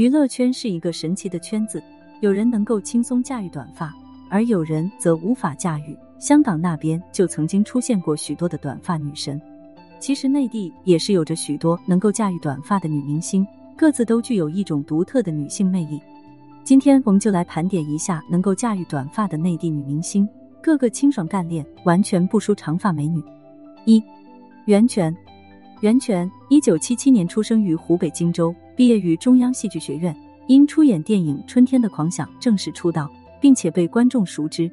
娱乐圈是一个神奇的圈子，有人能够轻松驾驭短发，而有人则无法驾驭。香港那边就曾经出现过许多的短发女神，其实内地也是有着许多能够驾驭短发的女明星，各自都具有一种独特的女性魅力。今天我们就来盘点一下能够驾驭短发的内地女明星，个个清爽干练，完全不输长发美女。一，袁泉。袁泉，一九七七年出生于湖北荆州，毕业于中央戏剧学院，因出演电影《春天的狂想》正式出道，并且被观众熟知。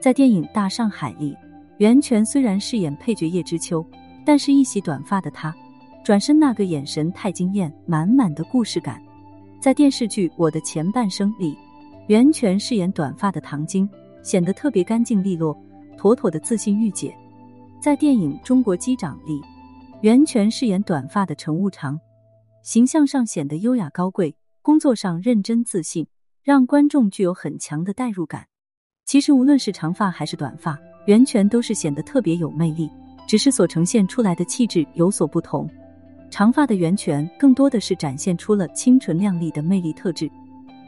在电影《大上海》里，袁泉虽然饰演配角叶知秋，但是一袭短发的她，转身那个眼神太惊艳，满满的故事感。在电视剧《我的前半生》里，袁泉饰演短发的唐晶，显得特别干净利落，妥妥的自信御姐。在电影《中国机长》里，袁泉饰演短发的乘务长，形象上显得优雅高贵，工作上认真自信，让观众具有很强的代入感。其实无论是长发还是短发，袁泉都是显得特别有魅力，只是所呈现出来的气质有所不同。长发的袁泉更多的是展现出了清纯靓丽的魅力特质，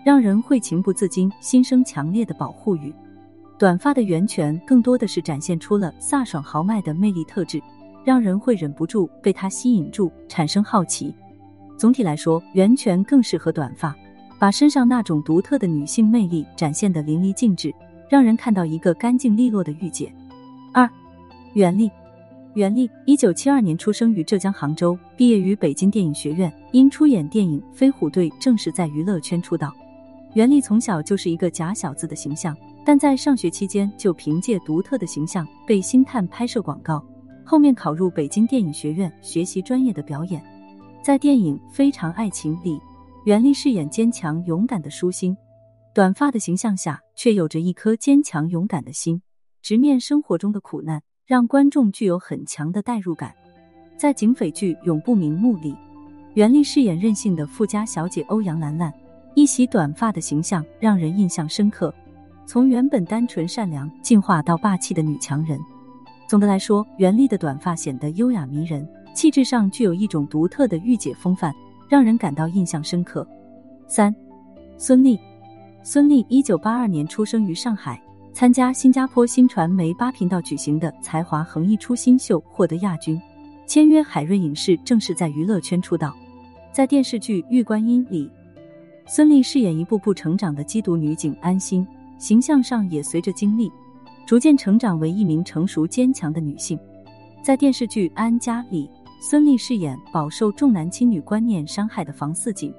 让人会情不自禁心生强烈的保护欲；短发的袁泉更多的是展现出了飒爽豪迈的魅力特质。让人会忍不住被他吸引住，产生好奇。总体来说，袁泉更适合短发，把身上那种独特的女性魅力展现的淋漓尽致，让人看到一个干净利落的御姐。二，袁立，袁立，一九七二年出生于浙江杭州，毕业于北京电影学院，因出演电影《飞虎队》正式在娱乐圈出道。袁立从小就是一个假小子的形象，但在上学期间就凭借独特的形象被星探拍摄广告。后面考入北京电影学院学习专业的表演，在电影《非常爱情》里，袁立饰演坚强勇敢的舒心，短发的形象下却有着一颗坚强勇敢的心，直面生活中的苦难，让观众具有很强的代入感。在警匪剧《永不瞑目》里，袁立饰演任性的富家小姐欧阳兰兰，一袭短发的形象让人印象深刻，从原本单纯善良进化到霸气的女强人。总的来说，袁立的短发显得优雅迷人，气质上具有一种独特的御姐风范，让人感到印象深刻。三，孙俪，孙俪一九八二年出生于上海，参加新加坡新传媒八频道举行的才华横溢出新秀，获得亚军，签约海润影视，正式在娱乐圈出道。在电视剧《玉观音》里，孙俪饰演一步步成长的缉毒女警安心，形象上也随着经历。逐渐成长为一名成熟坚强的女性，在电视剧《安家》里，孙俪饰演饱受重男轻女观念伤害的房似锦，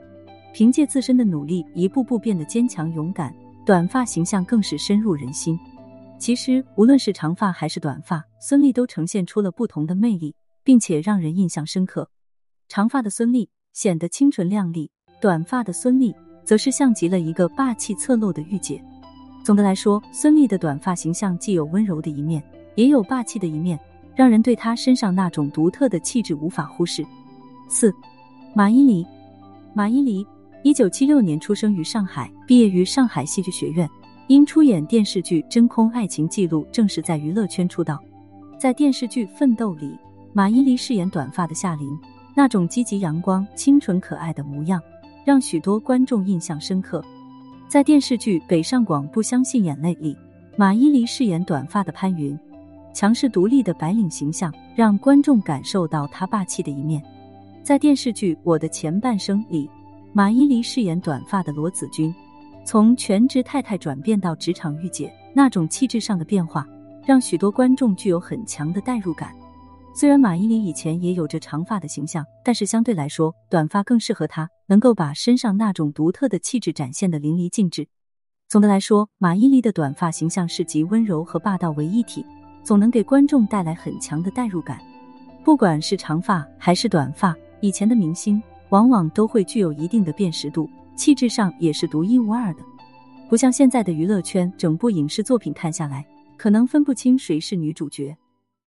凭借自身的努力，一步步变得坚强勇敢，短发形象更是深入人心。其实，无论是长发还是短发，孙俪都呈现出了不同的魅力，并且让人印象深刻。长发的孙俪显得清纯靓丽，短发的孙俪则是像极了一个霸气侧漏的御姐。总的来说，孙俪的短发形象既有温柔的一面，也有霸气的一面，让人对她身上那种独特的气质无法忽视。四，马伊琍，马伊琍，一九七六年出生于上海，毕业于上海戏剧学院，因出演电视剧《真空爱情记录》正式在娱乐圈出道。在电视剧《奋斗》里，马伊琍饰演短发的夏琳，那种积极阳光、清纯可爱的模样，让许多观众印象深刻。在电视剧《北上广不相信眼泪》里，马伊琍饰演短发的潘云，强势独立的白领形象让观众感受到她霸气的一面。在电视剧《我的前半生》里，马伊琍饰演短发的罗子君，从全职太太转变到职场御姐，那种气质上的变化让许多观众具有很强的代入感。虽然马伊琍以前也有着长发的形象，但是相对来说，短发更适合她，能够把身上那种独特的气质展现的淋漓尽致。总的来说，马伊琍的短发形象是集温柔和霸道为一体，总能给观众带来很强的代入感。不管是长发还是短发，以前的明星往往都会具有一定的辨识度，气质上也是独一无二的，不像现在的娱乐圈，整部影视作品看下来，可能分不清谁是女主角。